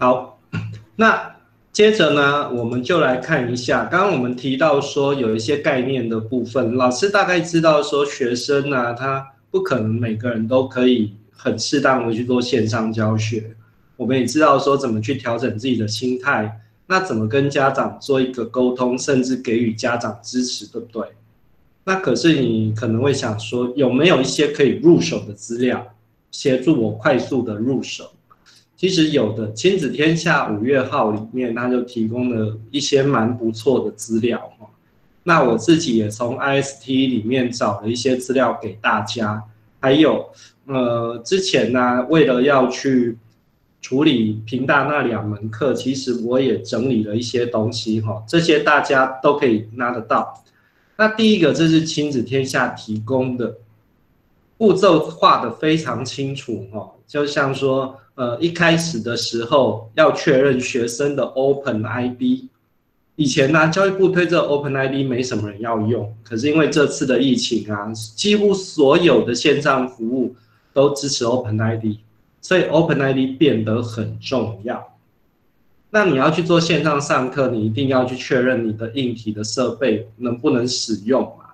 好，那接着呢，我们就来看一下，刚刚我们提到说有一些概念的部分，老师大概知道说学生呢，他不可能每个人都可以很适当的去做线上教学，我们也知道说怎么去调整自己的心态，那怎么跟家长做一个沟通，甚至给予家长支持，对不对？那可是你可能会想说，有没有一些可以入手的资料，协助我快速的入手？其实有的，亲子天下五月号里面，它就提供了一些蛮不错的资料哈。那我自己也从 IST 里面找了一些资料给大家，还有呃之前呢，为了要去处理平大那两门课，其实我也整理了一些东西哈，这些大家都可以拿得到。那第一个，这是亲子天下提供的步骤，画的非常清楚哈。就像说，呃，一开始的时候要确认学生的 Open ID。以前呢，教育部推这 Open ID 没什么人要用，可是因为这次的疫情啊，几乎所有的线上服务都支持 Open ID，所以 Open ID 变得很重要。那你要去做线上上课，你一定要去确认你的硬体的设备能不能使用嘛？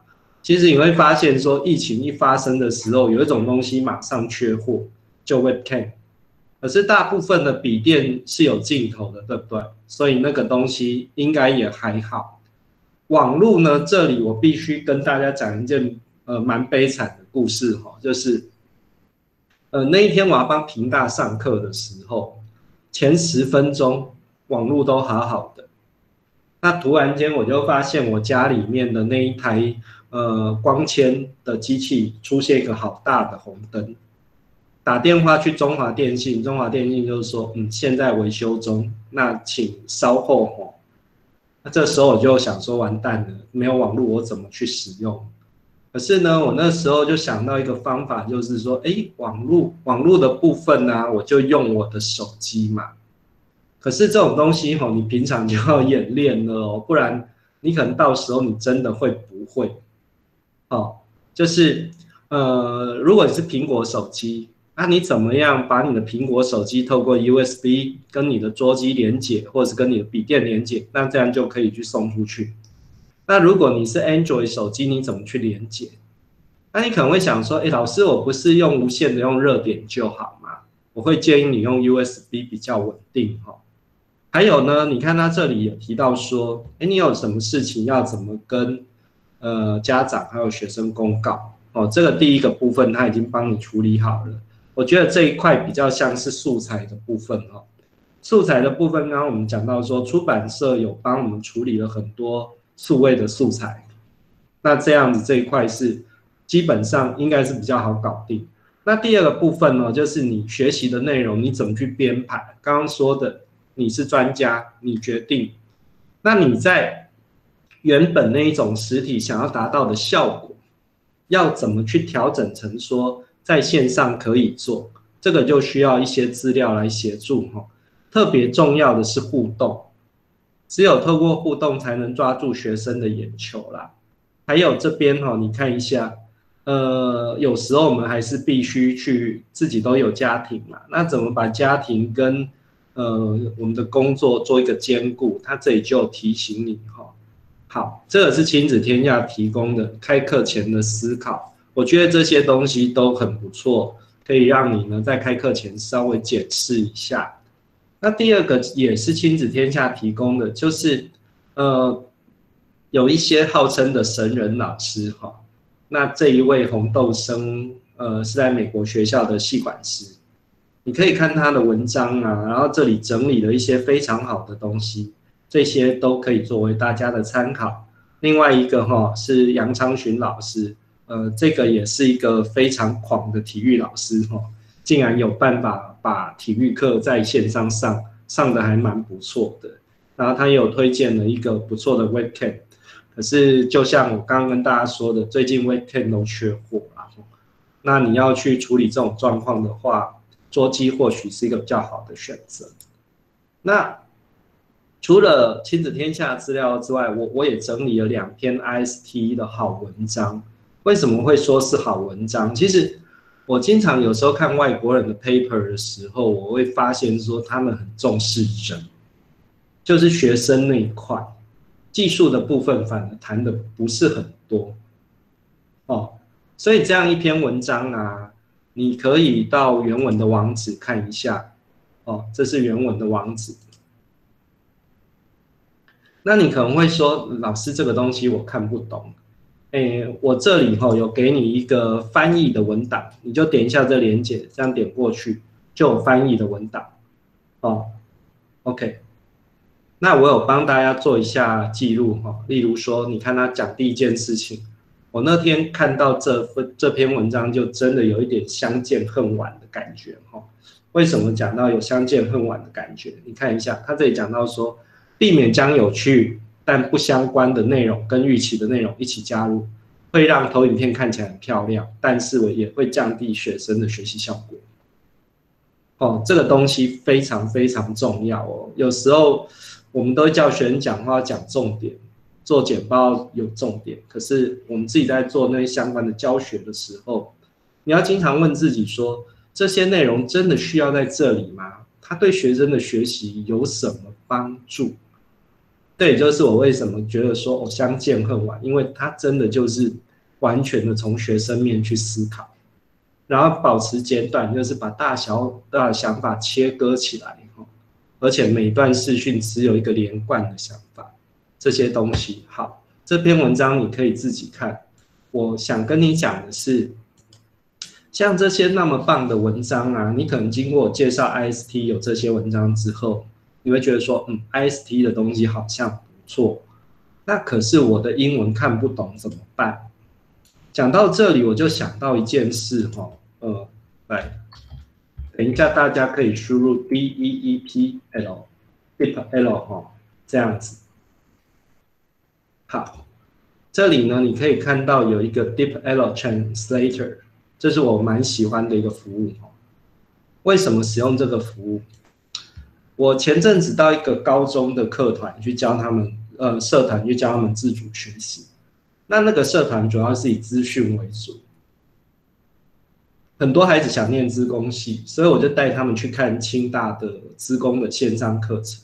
其实你会发现，说疫情一发生的时候，有一种东西马上缺货，就 Webcam。可是大部分的笔电是有镜头的，对不对？所以那个东西应该也还好。网络呢，这里我必须跟大家讲一件呃蛮悲惨的故事哈，就是呃那一天我要帮平大上课的时候，前十分钟。网络都好好的，那突然间我就发现我家里面的那一台呃光纤的机器出现一个好大的红灯，打电话去中华电信，中华电信就是说嗯现在维修中，那请稍后哦。那这时候我就想说完蛋了，没有网络我怎么去使用？可是呢，我那时候就想到一个方法，就是说哎网络网络的部分呢，我就用我的手机嘛。可是这种东西吼，你平常就要演练了哦，不然你可能到时候你真的会不会？哦，就是呃，如果你是苹果手机，那你怎么样把你的苹果手机透过 USB 跟你的桌机连接，或者是跟你的笔电连接，那这样就可以去送出去。那如果你是 Android 手机，你怎么去连接？那你可能会想说，哎，老师，我不是用无线的，用热点就好嘛？我会建议你用 USB 比较稳定哈。还有呢，你看他这里有提到说，哎，你有什么事情要怎么跟呃家长还有学生公告哦？这个第一个部分他已经帮你处理好了。我觉得这一块比较像是素材的部分哦。素材的部分，刚刚我们讲到说，出版社有帮我们处理了很多数位的素材，那这样子这一块是基本上应该是比较好搞定。那第二个部分呢，就是你学习的内容你怎么去编排？刚刚说的。你是专家，你决定。那你在原本那一种实体想要达到的效果，要怎么去调整成说在线上可以做？这个就需要一些资料来协助哈。特别重要的是互动，只有透过互动才能抓住学生的眼球啦。还有这边哈，你看一下，呃，有时候我们还是必须去自己都有家庭嘛，那怎么把家庭跟呃，我们的工作做一个兼顾，他这里就提醒你哈。好，这个是亲子天下提供的开课前的思考，我觉得这些东西都很不错，可以让你呢在开课前稍微检视一下。那第二个也是亲子天下提供的，就是呃，有一些号称的神人老师哈。那这一位红豆生，呃，是在美国学校的系管师。你可以看他的文章啊，然后这里整理了一些非常好的东西，这些都可以作为大家的参考。另外一个哈是杨昌群老师，呃，这个也是一个非常狂的体育老师哈，竟然有办法把体育课在线上上，上的还蛮不错的。然后他有推荐了一个不错的 Webcam，可是就像我刚刚跟大家说的，最近 Webcam 都缺货啦。那你要去处理这种状况的话，桌机或许是一个比较好的选择。那除了亲子天下资料之外，我我也整理了两篇 IST 的好文章。为什么会说是好文章？其实，我经常有时候看外国人的 paper 的时候，我会发现说他们很重视人，就是学生那一块，技术的部分反而谈的不是很多。哦，所以这样一篇文章啊，你可以到原文的网址看一下。哦，这是原文的网址。那你可能会说，老师这个东西我看不懂。哎，我这里哈有给你一个翻译的文档，你就点一下这连接，这样点过去就有翻译的文档。哦，OK。那我有帮大家做一下记录哈，例如说，你看他讲第一件事情，我那天看到这份这篇文章，就真的有一点相见恨晚的感觉哈。为什么讲到有相见恨晚的感觉？你看一下，他这里讲到说。避免将有趣但不相关的内容跟预期的内容一起加入，会让投影片看起来很漂亮，但是我也会降低学生的学习效果。哦，这个东西非常非常重要哦。有时候我们都叫学生讲话讲重点，做简报有重点，可是我们自己在做那些相关的教学的时候，你要经常问自己说：这些内容真的需要在这里吗？它对学生的学习有什么帮助？这也就是我为什么觉得说我相见恨晚，因为他真的就是完全的从学生面去思考，然后保持简短，就是把大小的想法切割起来而且每段视讯只有一个连贯的想法，这些东西好，这篇文章你可以自己看。我想跟你讲的是，像这些那么棒的文章啊，你可能经过我介绍 IST 有这些文章之后。你会觉得说，嗯，IST 的东西好像不错，那可是我的英文看不懂怎么办？讲到这里，我就想到一件事哈，呃，来，等一下大家可以输入 D E E P L，Deep L 哈，这样子。好，这里呢，你可以看到有一个 Deep L Translator，这是我蛮喜欢的一个服务哈。为什么使用这个服务？我前阵子到一个高中的课团去教他们，呃，社团去教他们自主学习。那那个社团主要是以资讯为主，很多孩子想念资工系，所以我就带他们去看清大的资工的线上课程，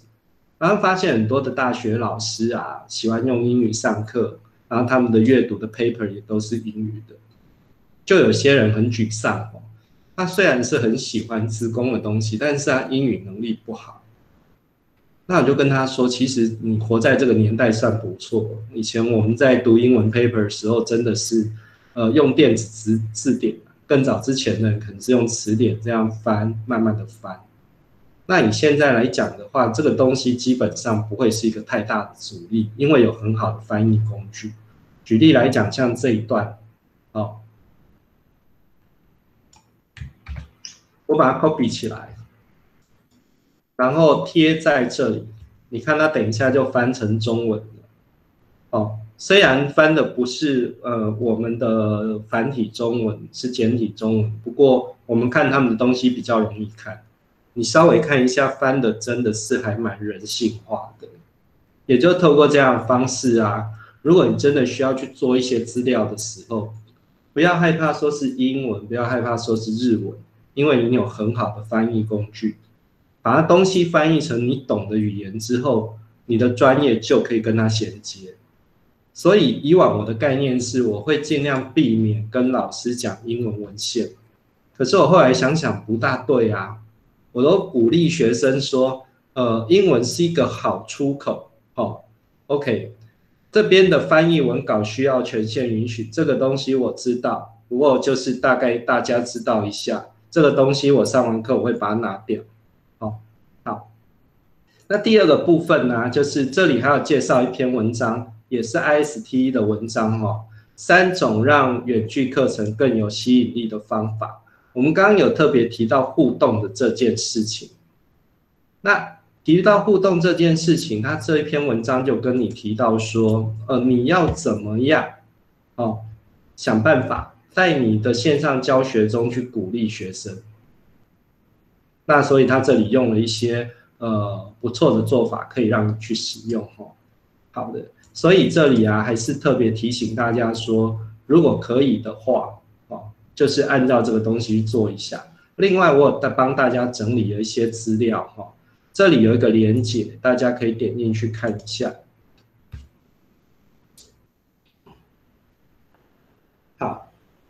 然后发现很多的大学老师啊喜欢用英语上课，然后他们的阅读的 paper 也都是英语的，就有些人很沮丧哦。他虽然是很喜欢资工的东西，但是他英语能力不好。那我就跟他说，其实你活在这个年代算不错。以前我们在读英文 paper 的时候，真的是，呃，用电子字字典。更早之前呢，可能是用词典这样翻，慢慢的翻。那你现在来讲的话，这个东西基本上不会是一个太大的阻力，因为有很好的翻译工具。举例来讲，像这一段，哦，我把它 copy 起来。然后贴在这里，你看它等一下就翻成中文了。哦，虽然翻的不是呃我们的繁体中文，是简体中文，不过我们看他们的东西比较容易看。你稍微看一下，翻的真的是还蛮人性化的。也就透过这样的方式啊，如果你真的需要去做一些资料的时候，不要害怕说是英文，不要害怕说是日文，因为你有很好的翻译工具。把它东西翻译成你懂的语言之后，你的专业就可以跟它衔接。所以以往我的概念是，我会尽量避免跟老师讲英文文献。可是我后来想想不大对啊，我都鼓励学生说，呃，英文是一个好出口。哦，OK，这边的翻译文稿需要权限允许，这个东西我知道，不过就是大概大家知道一下，这个东西我上完课我会把它拿掉。那第二个部分呢，就是这里还要介绍一篇文章，也是 ISTE 的文章哦。三种让远距课程更有吸引力的方法。我们刚刚有特别提到互动的这件事情。那提到互动这件事情，他这一篇文章就跟你提到说，呃，你要怎么样哦，想办法在你的线上教学中去鼓励学生。那所以他这里用了一些。呃，不错的做法可以让你去使用哈。好的，所以这里啊，还是特别提醒大家说，如果可以的话，哦，就是按照这个东西去做一下。另外，我在帮大家整理了一些资料哈，这里有一个连接，大家可以点进去看一下。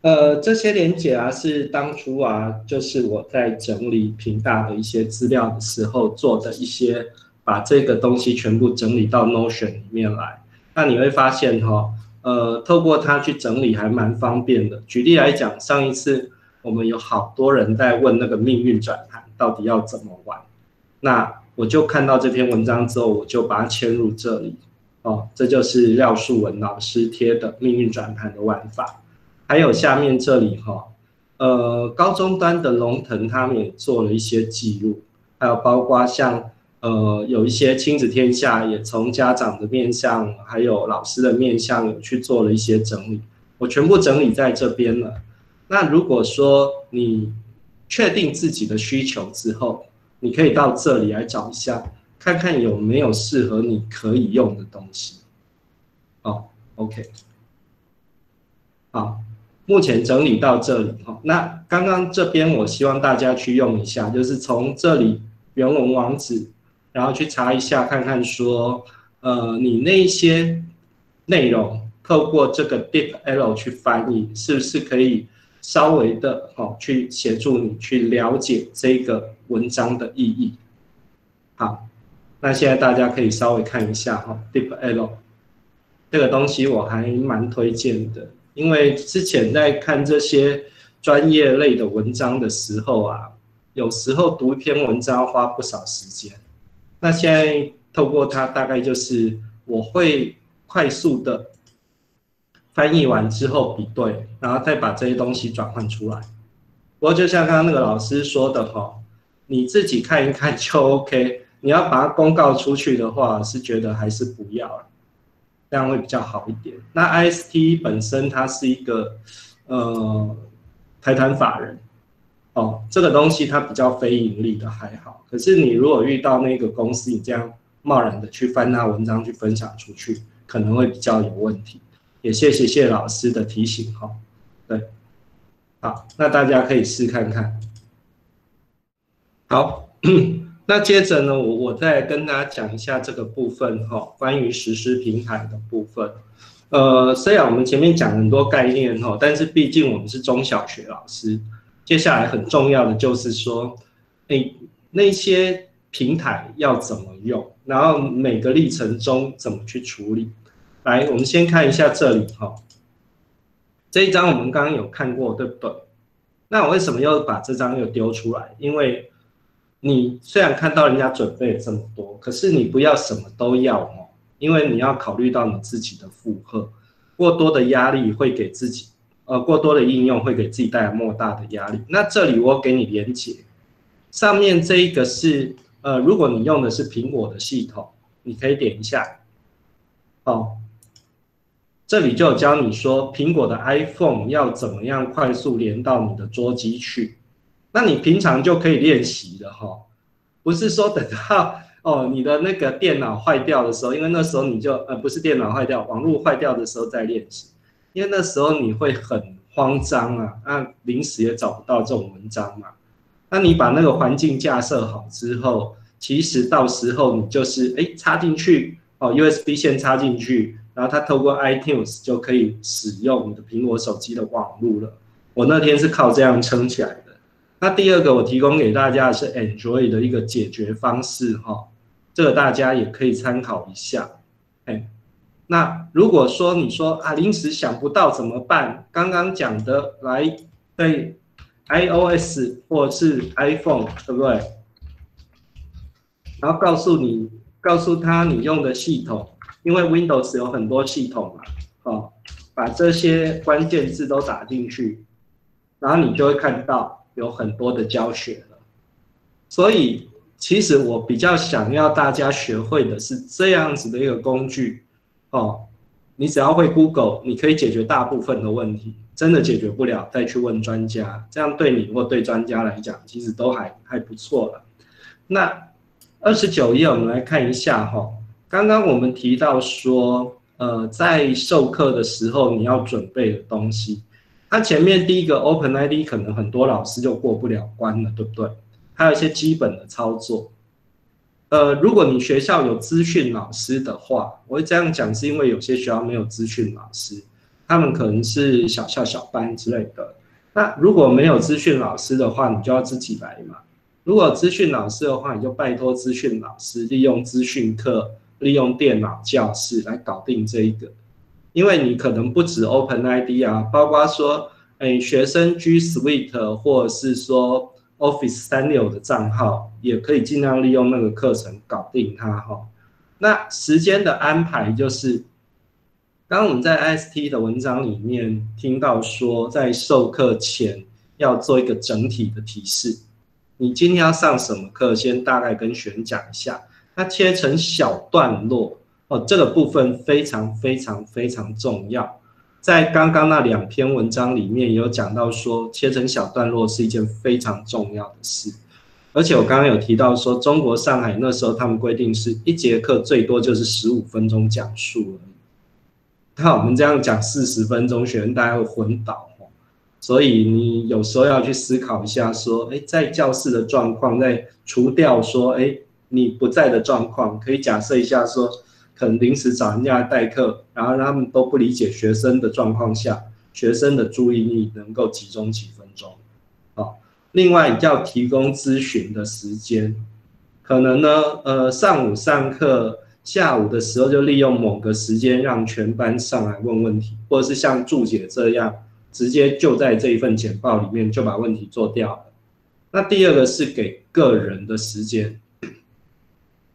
呃，这些连接啊是当初啊，就是我在整理平大的一些资料的时候做的一些，把这个东西全部整理到 Notion 里面来。那你会发现哈，呃，透过它去整理还蛮方便的。举例来讲，上一次。我们有好多人在问那个命运转盘到底要怎么玩，那我就看到这篇文章之后，我就把它嵌入这里。哦，这就是廖树文老师贴的命运转盘的玩法。还有下面这里哈，呃，高中端的龙腾他们也做了一些记录，还有包括像呃有一些亲子天下也从家长的面向，还有老师的面向有去做了一些整理，我全部整理在这边了。那如果说你确定自己的需求之后，你可以到这里来找一下，看看有没有适合你可以用的东西。哦，OK，好，目前整理到这里哈。那刚刚这边我希望大家去用一下，就是从这里原文网址，然后去查一下，看看说，呃，你那些内容透过这个 DeepL 去翻译，是不是可以？稍微的哈，去协助你去了解这个文章的意义。好，那现在大家可以稍微看一下哈，DeepL 这个东西我还蛮推荐的，因为之前在看这些专业类的文章的时候啊，有时候读一篇文章要花不少时间。那现在透过它，大概就是我会快速的。翻译完之后比对，然后再把这些东西转换出来。不过就像刚刚那个老师说的哈，你自己看一看就 OK。你要把它公告出去的话，是觉得还是不要了，这样会比较好一点。那 IST 本身它是一个呃财团法人哦，这个东西它比较非盈利的还好。可是你如果遇到那个公司，你这样贸然的去翻他文章去分享出去，可能会比较有问题。也谢谢谢老师的提醒哈，对，好，那大家可以试看看。好，那接着呢，我我再跟大家讲一下这个部分哈，关于实施平台的部分。呃，虽然我们前面讲很多概念哈，但是毕竟我们是中小学老师，接下来很重要的就是说，诶，那些平台要怎么用，然后每个历程中怎么去处理。来，我们先看一下这里哈，这一张我们刚刚有看过，对不对？那我为什么又把这张又丢出来？因为你虽然看到人家准备这么多，可是你不要什么都要哦，因为你要考虑到你自己的负荷，过多的压力会给自己，呃，过多的应用会给自己带来莫大的压力。那这里我给你连接，上面这一个是，呃，如果你用的是苹果的系统，你可以点一下，哦。这里就教你说，苹果的 iPhone 要怎么样快速连到你的桌机去，那你平常就可以练习的哈，不是说等到 哦你的那个电脑坏掉的时候，因为那时候你就呃不是电脑坏掉，网络坏掉的时候再练习，因为那时候你会很慌张啊，那临时也找不到这种文章嘛，那你把那个环境架设好之后，其实到时候你就是哎插进去哦 USB 线插进去。然后它透过 iTunes 就可以使用你的苹果手机的网络了。我那天是靠这样撑起来。那第二个我提供给大家的是 Android 的一个解决方式哈，这个大家也可以参考一下。哎，那如果说你说啊临时想不到怎么办？刚刚讲的来对 iOS 或是 iPhone 对不对？然后告诉你，告诉他你用的系统。因为 Windows 有很多系统嘛，哦，把这些关键字都打进去，然后你就会看到有很多的教学了。所以，其实我比较想要大家学会的是这样子的一个工具，哦，你只要会 Google，你可以解决大部分的问题。真的解决不了，再去问专家，这样对你或对专家来讲，其实都还还不错了。那二十九页，我们来看一下哈。刚刚我们提到说，呃，在授课的时候你要准备的东西，那前面第一个 Open ID 可能很多老师就过不了关了，对不对？还有一些基本的操作。呃，如果你学校有资讯老师的话，我会这样讲，是因为有些学校没有资讯老师，他们可能是小校小班之类的。那如果没有资讯老师的话，你就要自己来嘛。如果资讯老师的话，你就拜托资讯老师利用资讯课，利用电脑教室来搞定这一个。因为你可能不止 Open ID 啊，包括说，哎，学生 G Suite 或是说 Office 三六的账号，也可以尽量利用那个课程搞定它哈。那时间的安排就是，刚刚我们在 IST 的文章里面听到说，在授课前要做一个整体的提示，你今天要上什么课，先大概跟学员讲一下，那切成小段落。哦，这个部分非常非常非常重要，在刚刚那两篇文章里面有讲到说，切成小段落是一件非常重要的事，而且我刚刚有提到说，中国上海那时候他们规定是一节课最多就是十五分钟讲述而已，那我们这样讲四十分钟，学生大家会昏倒，所以你有时候要去思考一下，说，哎，在教室的状况，在除掉说，哎，你不在的状况，可以假设一下说。可能临时找人家代课，然后他们都不理解学生的状况下，学生的注意力能够集中几分钟。好，另外要提供咨询的时间，可能呢，呃，上午上课，下午的时候就利用某个时间让全班上来问问题，或者是像注解这样，直接就在这一份简报里面就把问题做掉了。那第二个是给个人的时间。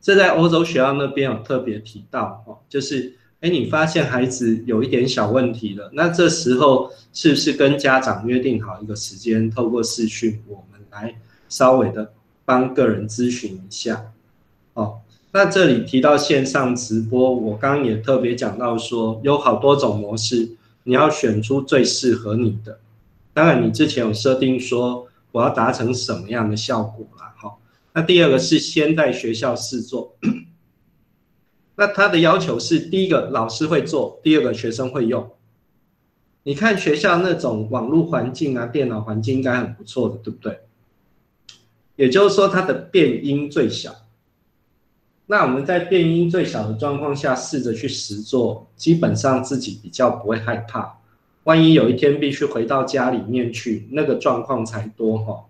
这在欧洲学校那边有特别提到哦，就是哎，你发现孩子有一点小问题了，那这时候是不是跟家长约定好一个时间，透过视讯，我们来稍微的帮个人咨询一下哦。那这里提到线上直播，我刚刚也特别讲到说，有好多种模式，你要选出最适合你的。当然，你之前有设定说我要达成什么样的效果啦，那第二个是先在学校试做，那他的要求是第一个老师会做，第二个学生会用。你看学校那种网络环境啊，电脑环境应该很不错的，对不对？也就是说它的变音最小。那我们在变音最小的状况下试着去实做，基本上自己比较不会害怕。万一有一天必须回到家里面去，那个状况才多哈。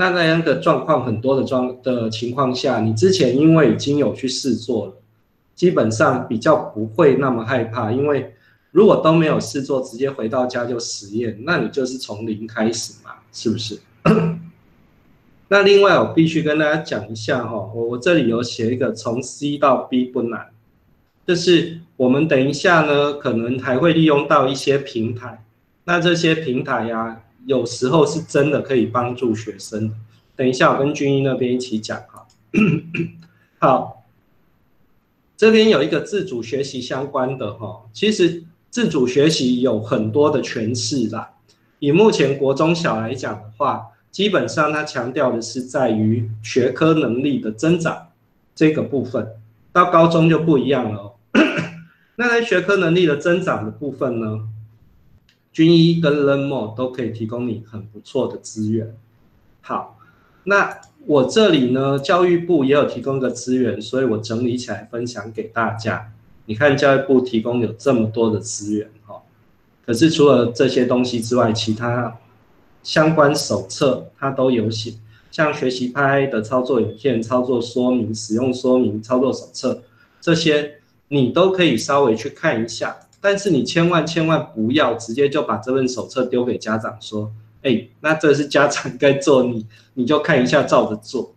那那样的状况很多的状的情况下，你之前因为已经有去试做了，基本上比较不会那么害怕。因为如果都没有试做，直接回到家就实验，那你就是从零开始嘛，是不是？那另外我必须跟大家讲一下哈，我我这里有写一个从 C 到 B 不难，就是我们等一下呢，可能还会利用到一些平台，那这些平台呀。有时候是真的可以帮助学生。等一下，我跟军医那边一起讲哈。好，这边有一个自主学习相关的哈。其实自主学习有很多的诠释啦。以目前国中小来讲的话，基本上它强调的是在于学科能力的增长这个部分。到高中就不一样了。那在学科能力的增长的部分呢？军医跟 Learnmore 都可以提供你很不错的资源。好，那我这里呢，教育部也有提供一个资源，所以我整理起来分享给大家。你看教育部提供有这么多的资源哈，可是除了这些东西之外，其他相关手册它都有写，像学习拍的操作影片、操作说明、使用说明、操作手册这些，你都可以稍微去看一下。但是你千万千万不要直接就把这份手册丢给家长说，哎，那这是家长该做，你你就看一下照着做。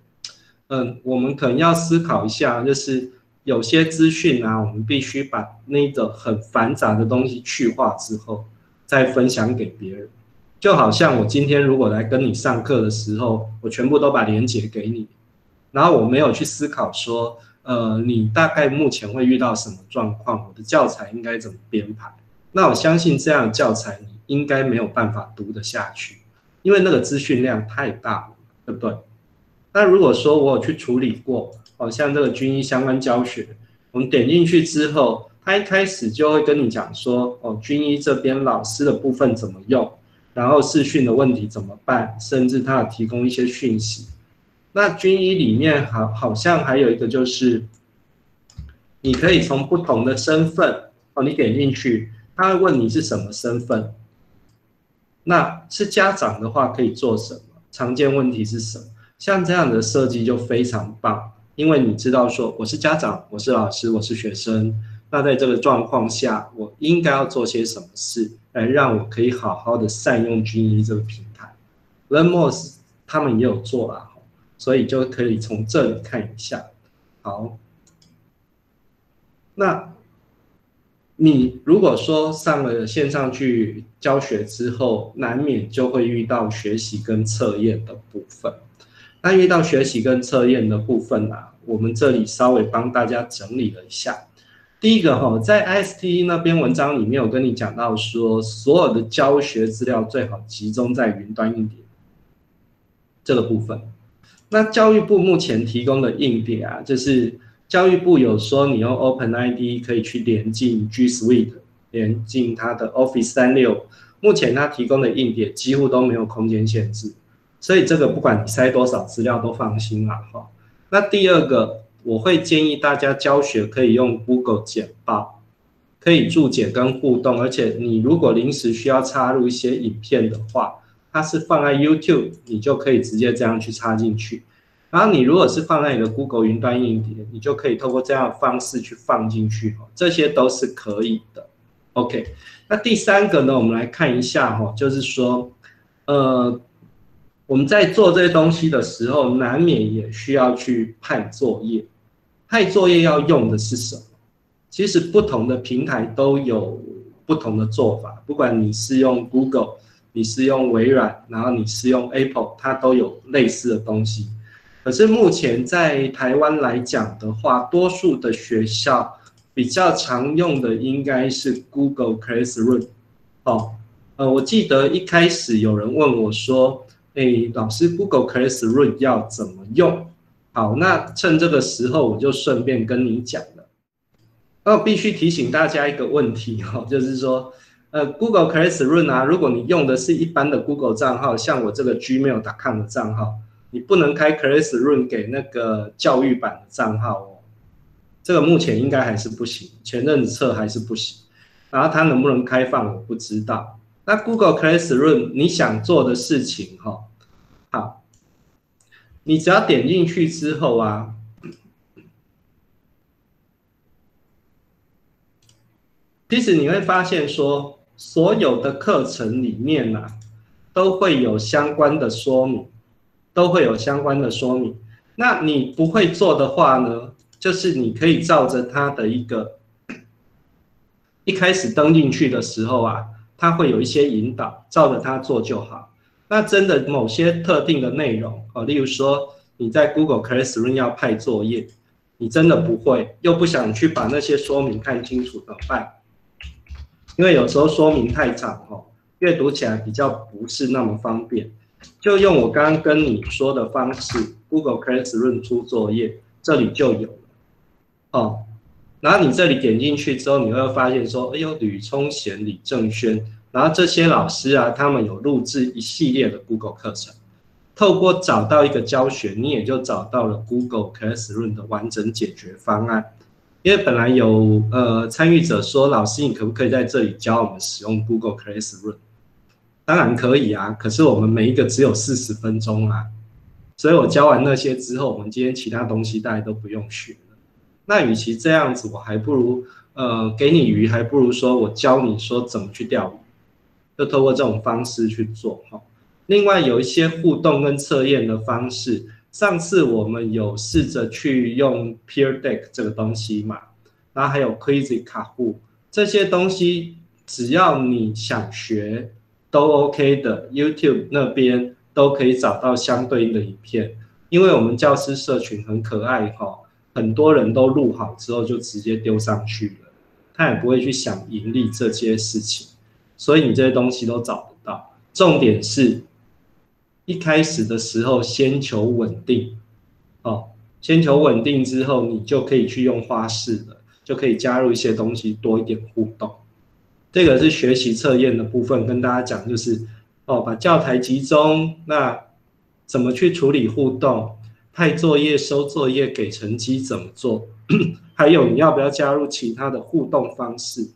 嗯，我们可能要思考一下，就是有些资讯啊，我们必须把那个很繁杂的东西去化之后，再分享给别人。就好像我今天如果来跟你上课的时候，我全部都把连接给你，然后我没有去思考说。呃，你大概目前会遇到什么状况？我的教材应该怎么编排？那我相信这样教材你应该没有办法读得下去，因为那个资讯量太大了，对不对？那如果说我有去处理过，好像这个军医相关教学，我们点进去之后，他一开始就会跟你讲说，哦，军医这边老师的部分怎么用，然后视讯的问题怎么办，甚至他有提供一些讯息。那军医里面好好像还有一个就是，你可以从不同的身份哦，你点进去，他会问你是什么身份。那是家长的话可以做什么？常见问题是什么？像这样的设计就非常棒，因为你知道说我是家长，我是老师，我是学生。那在这个状况下，我应该要做些什么事，来让我可以好好的善用军医这个平台？Learnmore 他们也有做啊，所以就可以从这里看一下。好，那你如果说上了线上去教学之后，难免就会遇到学习跟测验的部分。那遇到学习跟测验的部分啊，我们这里稍微帮大家整理了一下。第一个哈，在 IST 那篇文章里面，我跟你讲到说，所有的教学资料最好集中在云端硬碟这个部分。那教育部目前提供的硬碟啊，就是教育部有说你用 OpenID 可以去连进 G Suite，连进它的 Office 三六。目前它提供的硬碟几乎都没有空间限制，所以这个不管你塞多少资料都放心啦哈。那第二个。我会建议大家教学可以用 Google 简报，可以注解跟互动，而且你如果临时需要插入一些影片的话，它是放在 YouTube，你就可以直接这样去插进去。然后你如果是放在你的 Google 云端硬碟，你就可以透过这样的方式去放进去，这些都是可以的。OK，那第三个呢，我们来看一下哈，就是说，呃。我们在做这些东西的时候，难免也需要去派作业。派作业要用的是什么？其实不同的平台都有不同的做法。不管你是用 Google，你是用微软，然后你是用 Apple，它都有类似的东西。可是目前在台湾来讲的话，多数的学校比较常用的应该是 Google Classroom。哦，呃，我记得一开始有人问我说。哎，老师，Google Classroom 要怎么用？好，那趁这个时候，我就顺便跟你讲了。那必须提醒大家一个问题哈，就是说，呃，Google Classroom 啊，如果你用的是一般的 Google 账号，像我这个 Gmail.com 的账号，你不能开 Classroom 给那个教育版的账号哦。这个目前应该还是不行，前阵子测还是不行。然后它能不能开放，我不知道。那 Google Classroom 你想做的事情哈，好，你只要点进去之后啊，其实你会发现说，所有的课程里面呢，都会有相关的说明，都会有相关的说明。那你不会做的话呢，就是你可以照着它的一个 一开始登进去的时候啊。它会有一些引导，照着它做就好。那真的某些特定的内容哦，例如说你在 Google Classroom 要派作业，你真的不会，又不想去把那些说明看清楚怎么办？因为有时候说明太长哦，阅读起来比较不是那么方便。就用我刚刚跟你说的方式，Google Classroom 出作业，这里就有了哦。然后你这里点进去之后，你会发现说，哎呦，吕聪贤、李正轩，然后这些老师啊，他们有录制一系列的 Google 课程。透过找到一个教学，你也就找到了 Google Classroom 的完整解决方案。因为本来有呃参与者说，老师你可不可以在这里教我们使用 Google Classroom？当然可以啊，可是我们每一个只有四十分钟啊，所以我教完那些之后，我们今天其他东西大家都不用学。那与其这样子，我还不如呃给你鱼，还不如说我教你说怎么去钓鱼，就透过这种方式去做哈。另外有一些互动跟测验的方式，上次我们有试着去用 Peer Deck 这个东西嘛，然后还有 Crazy 卡户这些东西，只要你想学都 OK 的，YouTube 那边都可以找到相对应的影片，因为我们教师社群很可爱哈。很多人都录好之后就直接丢上去了，他也不会去想盈利这些事情，所以你这些东西都找得到。重点是，一开始的时候先求稳定，哦，先求稳定之后，你就可以去用花式的，就可以加入一些东西，多一点互动。这个是学习测验的部分，跟大家讲，就是哦，把教材集中，那怎么去处理互动？派作业、收作业、给成绩怎么做？还有你要不要加入其他的互动方式？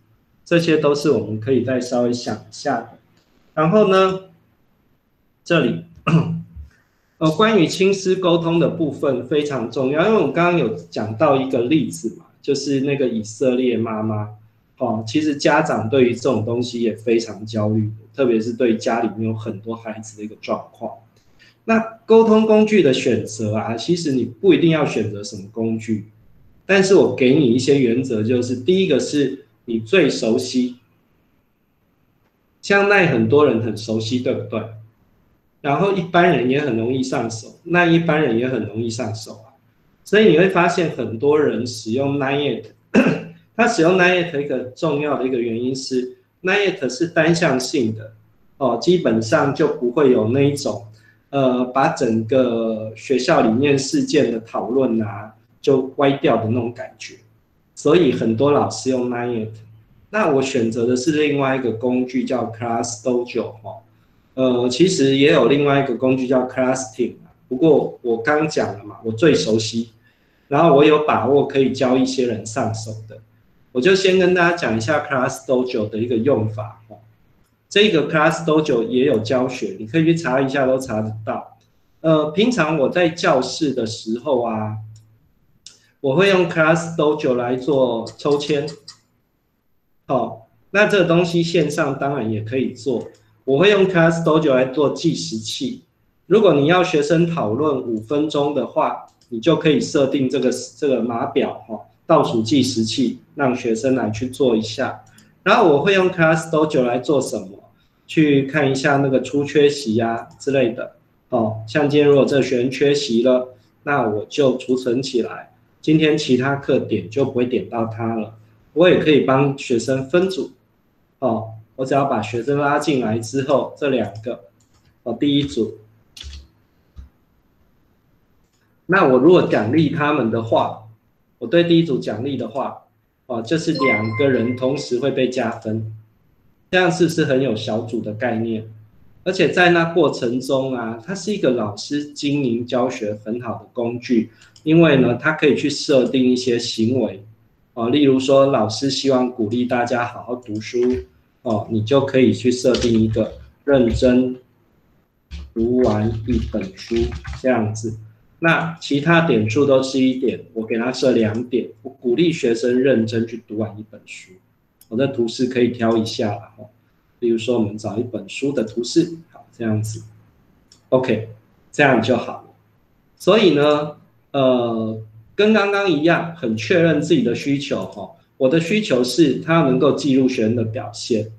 这些都是我们可以再稍微想一下的。然后呢，这里 呃，关于亲师沟通的部分非常重要，因为我刚刚有讲到一个例子嘛，就是那个以色列妈妈哦，其实家长对于这种东西也非常焦虑，特别是对家里面有很多孩子的一个状况。那沟通工具的选择啊，其实你不一定要选择什么工具，但是我给你一些原则，就是第一个是你最熟悉，像那很多人很熟悉，对不对？然后一般人也很容易上手，那一般人也很容易上手啊，所以你会发现很多人使用 Nine，他使用 Nine 一个重要的一个原因是 Nine 是单向性的哦，基本上就不会有那一种。呃，把整个学校里面事件的讨论啊，就歪掉的那种感觉，所以很多老师用 Nine，那我选择的是另外一个工具叫 Class Dojo 哈，呃，其实也有另外一个工具叫 Class Team，不过我刚讲了嘛，我最熟悉，然后我有把握可以教一些人上手的，我就先跟大家讲一下 Class Dojo 的一个用法哈。这个 Class Dojo 也有教学，你可以去查一下，都查得到。呃，平常我在教室的时候啊，我会用 Class Dojo 来做抽签。好，那这个东西线上当然也可以做。我会用 Class Dojo 来做计时器。如果你要学生讨论五分钟的话，你就可以设定这个这个码表哈，倒数计时器，让学生来去做一下。然后我会用 Class Dojo 来做什么？去看一下那个出缺席呀之类的。哦，像今天如果这学生缺席了，那我就储存起来，今天其他课点就不会点到他了。我也可以帮学生分组。哦，我只要把学生拉进来之后，这两个，哦，第一组。那我如果奖励他们的话，我对第一组奖励的话。哦，就是两个人同时会被加分，这样是不是很有小组的概念？而且在那过程中啊，它是一个老师经营教学很好的工具，因为呢，它可以去设定一些行为，哦，例如说老师希望鼓励大家好好读书，哦，你就可以去设定一个认真读完一本书这样子。那其他点数都是一点，我给他设两点，我鼓励学生认真去读完一本书。我的图示可以挑一下了哈，比如说我们找一本书的图示，好这样子，OK，这样就好了。所以呢，呃，跟刚刚一样，很确认自己的需求哈。我的需求是他能够记录学生的表现。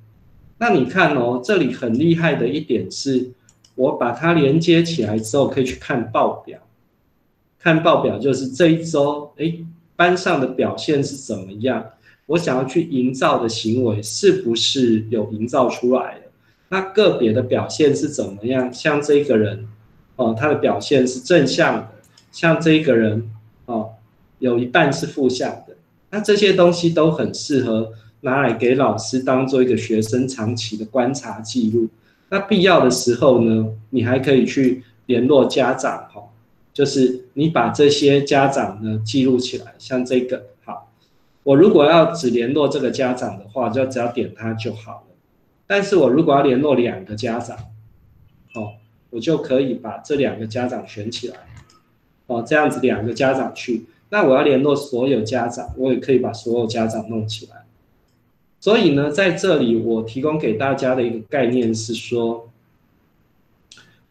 那你看哦，这里很厉害的一点是，我把它连接起来之后，可以去看报表。看报表就是这一周，哎，班上的表现是怎么样？我想要去营造的行为是不是有营造出来的？那个别的表现是怎么样？像这个人，哦，他的表现是正向的；像这个人，哦，有一半是负向的。那这些东西都很适合拿来给老师当做一个学生长期的观察记录。那必要的时候呢，你还可以去联络家长，哈。就是你把这些家长呢记录起来，像这个好，我如果要只联络这个家长的话，就只要点他就好了。但是我如果要联络两个家长，哦，我就可以把这两个家长选起来，哦，这样子两个家长去。那我要联络所有家长，我也可以把所有家长弄起来。所以呢，在这里我提供给大家的一个概念是说。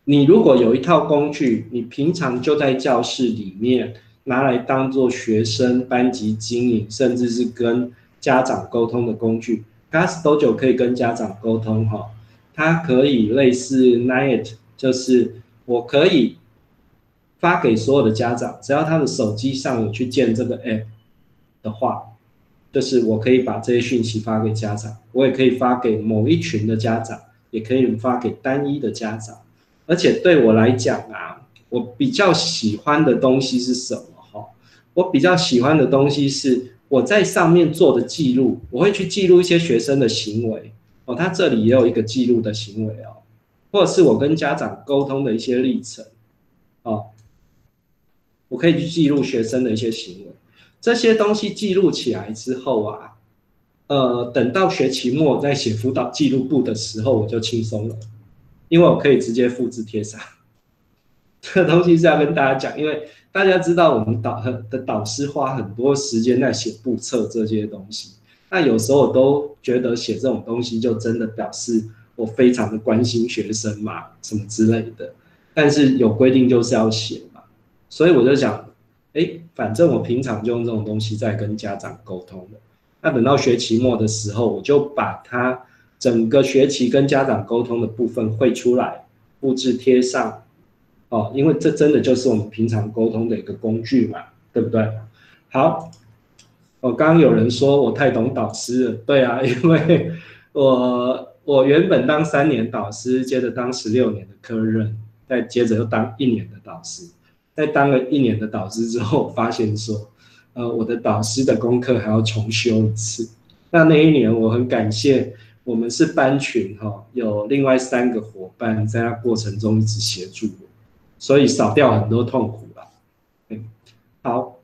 你如果有一套工具，你平常就在教室里面拿来当做学生班级经营，甚至是跟家长沟通的工具。Gas Dojo 可以跟家长沟通哈，它可以类似 Night，就是我可以发给所有的家长，只要他的手机上有去建这个 App 的话，就是我可以把这些讯息发给家长，我也可以发给某一群的家长，也可以发给单一的家长。而且对我来讲啊，我比较喜欢的东西是什么？哈，我比较喜欢的东西是我在上面做的记录，我会去记录一些学生的行为哦。他这里也有一个记录的行为哦，或者是我跟家长沟通的一些历程，我可以去记录学生的一些行为，这些东西记录起来之后啊，呃，等到学期末在写辅导记录簿的时候，我就轻松了，因为我可以直接复制贴上。这个东西是要跟大家讲，因为大家知道我们导的导师花很多时间在写簿册这些东西，那有时候我都觉得写这种东西就真的表示我非常的关心学生嘛，什么之类的。但是有规定就是要写，所以我就想，哎，反正我平常就用这种东西在跟家长沟通的，那等到学期末的时候，我就把它整个学期跟家长沟通的部分绘出来，布置贴上。哦，因为这真的就是我们平常沟通的一个工具嘛，对不对？好，我刚刚有人说我太懂导师了，对啊，因为我我原本当三年导师，接着当十六年的科任，再接着又当一年的导师，在当了一年的导师之后，发现说，呃，我的导师的功课还要重修一次。那那一年我很感谢，我们是班群哈，有另外三个伙伴在那过程中一直协助我。所以少掉很多痛苦了。嗯，好，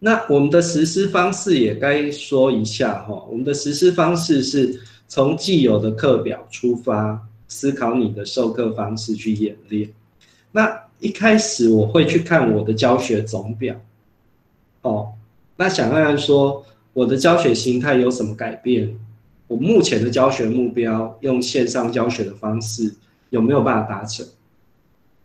那我们的实施方式也该说一下哈。我们的实施方式是从既有的课表出发，思考你的授课方式去演练。那一开始我会去看我的教学总表，哦，那想看看说我的教学形态有什么改变，我目前的教学目标用线上教学的方式有没有办法达成？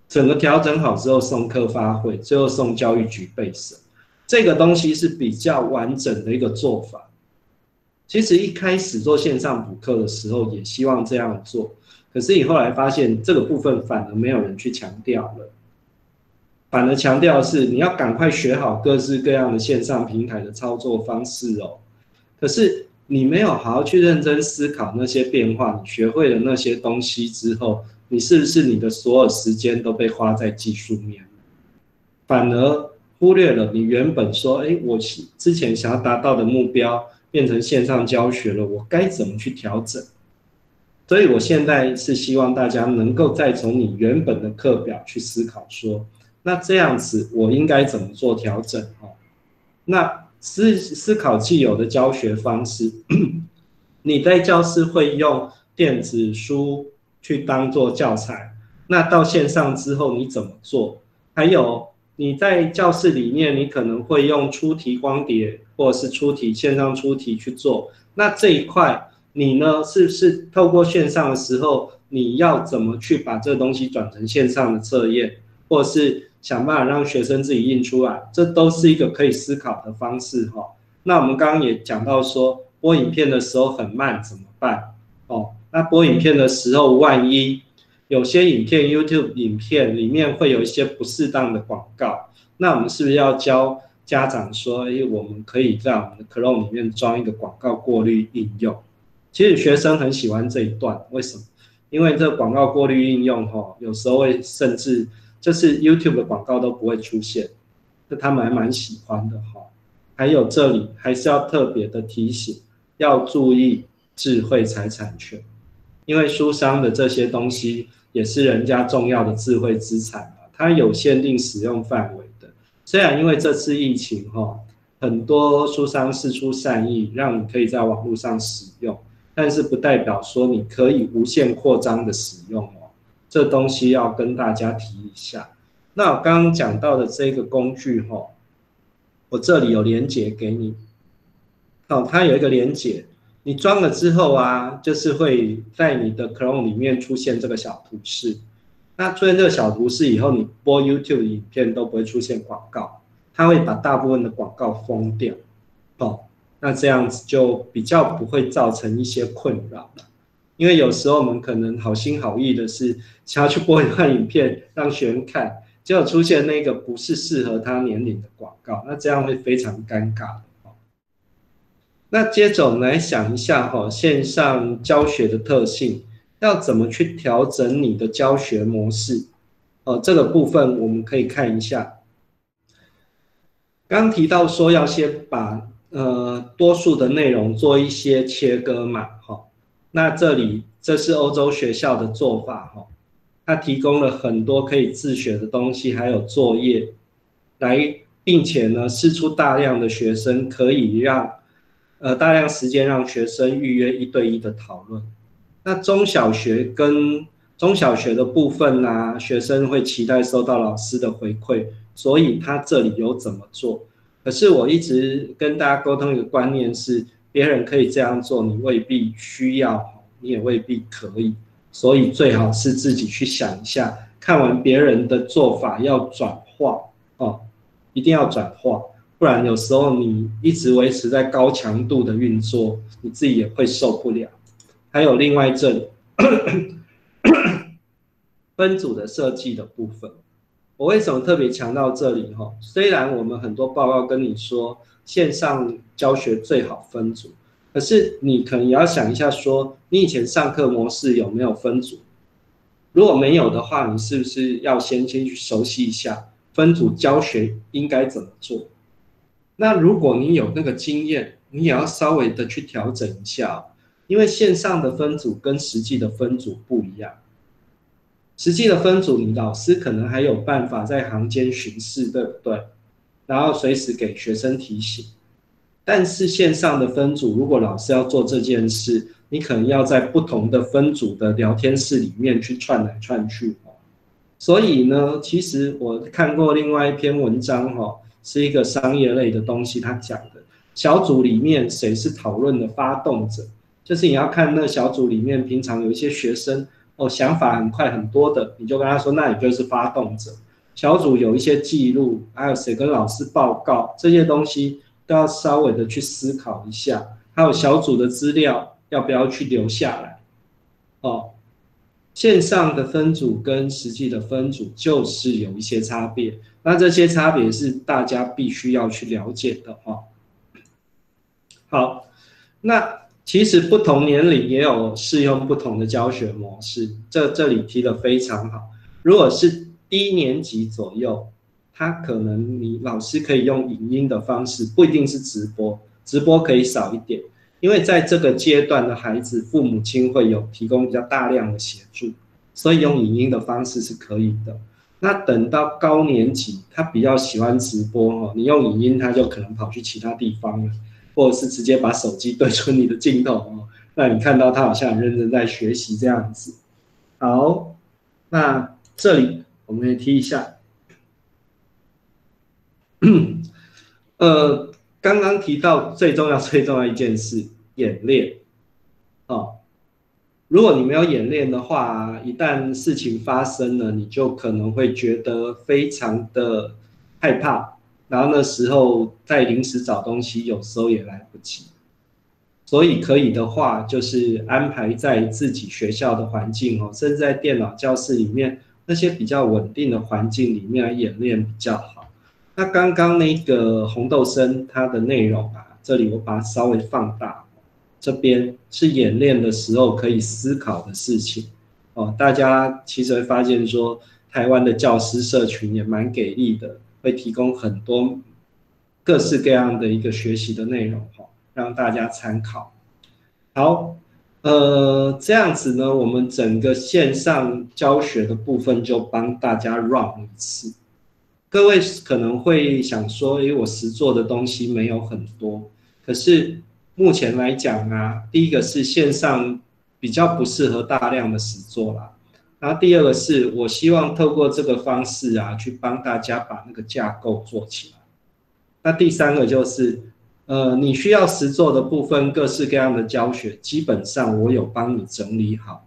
整个调整好之后送课发会，最后送教育局备审，这个东西是比较完整的一个做法。其实一开始做线上补课的时候也希望这样做，可是你后来发现这个部分反而没有人去强调了，反而强调是你要赶快学好各式各样的线上平台的操作方式哦。可是你没有好好去认真思考那些变化，你学会了那些东西之后。你是不是你的所有时间都被花在技术面，反而忽略了你原本说，哎，我之前想要达到的目标变成线上教学了，我该怎么去调整？所以我现在是希望大家能够再从你原本的课表去思考，说，那这样子我应该怎么做调整？哦，那思思考既有的教学方式，你在教室会用电子书。去当做教材，那到线上之后你怎么做？还有你在教室里面，你可能会用出题光碟或者是出题线上出题去做。那这一块你呢，是不是透过线上的时候，你要怎么去把这东西转成线上的测验，或是想办法让学生自己印出来？这都是一个可以思考的方式哈。那我们刚刚也讲到说，播影片的时候很慢怎么办？哦。那播影片的时候，万一有些影片 YouTube 影片里面会有一些不适当的广告，那我们是不是要教家长说，哎，我们可以在我们的 Chrome 里面装一个广告过滤应用？其实学生很喜欢这一段，为什么？因为这广告过滤应用，哈，有时候会甚至就是 YouTube 的广告都不会出现，那他们还蛮喜欢的，哈。还有这里还是要特别的提醒，要注意智慧财产权。因为书商的这些东西也是人家重要的智慧资产嘛，它有限定使用范围的。虽然因为这次疫情哈，很多书商是出善意，让你可以在网络上使用，但是不代表说你可以无限扩张的使用哦。这东西要跟大家提一下。那我刚刚讲到的这个工具哈，我这里有连接给你。好，它有一个连接。你装了之后啊，就是会在你的 Chrome 里面出现这个小图示。那出现这个小图示以后，你播 YouTube 影片都不会出现广告，它会把大部分的广告封掉。哦，那这样子就比较不会造成一些困扰了。因为有时候我们可能好心好意的是想要去播一段影片让学生看，结果出现那个不是适合他年龄的广告，那这样会非常尴尬。那接着我们来想一下哈，线上教学的特性，要怎么去调整你的教学模式？哦，这个部分我们可以看一下。刚提到说要先把呃多数的内容做一些切割嘛，哈。那这里这是欧洲学校的做法哈，它提供了很多可以自学的东西，还有作业，来并且呢，试出大量的学生可以让，呃，大量时间让学生预约一对一的讨论。那中小学跟中小学的部分呢，学生会期待收到老师的回馈，所以他这里有怎么做？可是我一直跟大家沟通一个观念是。别人可以这样做，你未必需要，你也未必可以，所以最好是自己去想一下，看完别人的做法要转化哦，一定要转化，不然有时候你一直维持在高强度的运作，你自己也会受不了。还有另外这里 分组的设计的部分，我为什么特别强调这里哈？虽然我们很多报告跟你说。线上教学最好分组，可是你可能也要想一下，说你以前上课模式有没有分组？如果没有的话，你是不是要先先去熟悉一下分组教学应该怎么做？那如果你有那个经验，你也要稍微的去调整一下，因为线上的分组跟实际的分组不一样。实际的分组，你老师可能还有办法在行间巡视，对不对？然后随时给学生提醒，但是线上的分组，如果老师要做这件事，你可能要在不同的分组的聊天室里面去串来串去。所以呢，其实我看过另外一篇文章哈，是一个商业类的东西，他讲的小组里面谁是讨论的发动者，就是你要看那小组里面平常有一些学生哦，想法很快很多的，你就跟他说，那你就是发动者。小组有一些记录，还有谁跟老师报告这些东西，都要稍微的去思考一下。还有小组的资料要不要去留下来？哦，线上的分组跟实际的分组就是有一些差别，那这些差别是大家必须要去了解的哦。好，那其实不同年龄也有适用不同的教学模式，这这里提的非常好。如果是低年级左右，他可能你老师可以用影音的方式，不一定是直播，直播可以少一点，因为在这个阶段的孩子，父母亲会有提供比较大量的协助，所以用影音的方式是可以的。那等到高年级，他比较喜欢直播哦，你用影音，他就可能跑去其他地方了，或者是直接把手机对准你的镜头哦，那你看到他好像很认真在学习这样子。好，那这里。我们也提一下，呃，刚刚提到最重要、最重要一件事，演练。哦，如果你没有演练的话，一旦事情发生了，你就可能会觉得非常的害怕，然后那时候再临时找东西，有时候也来不及。所以可以的话，就是安排在自己学校的环境哦，甚至在电脑教室里面。那些比较稳定的环境里面演练比较好。那刚刚那个红豆生它的内容啊，这里我把它稍微放大，这边是演练的时候可以思考的事情哦。大家其实会发现说，台湾的教师社群也蛮给力的，会提供很多各式各样的一个学习的内容哈，让大家参考。好。呃，这样子呢，我们整个线上教学的部分就帮大家 run 一次。各位可能会想说，诶，我实做的东西没有很多，可是目前来讲啊，第一个是线上比较不适合大量的实做啦，然后第二个是我希望透过这个方式啊，去帮大家把那个架构做起来。那第三个就是。呃，你需要实做的部分，各式各样的教学，基本上我有帮你整理好，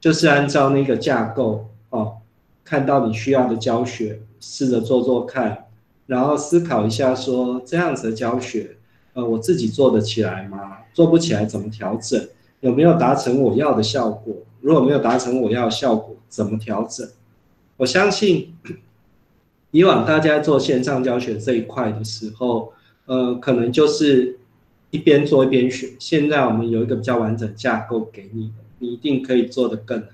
就是按照那个架构哦，看到你需要的教学，试着做做看，然后思考一下，说这样子的教学，呃，我自己做得起来吗？做不起来怎么调整？有没有达成我要的效果？如果没有达成我要的效果，怎么调整？我相信，以往大家做线上教学这一块的时候。呃，可能就是一边做一边学。现在我们有一个比较完整架构给你，你一定可以做得更好。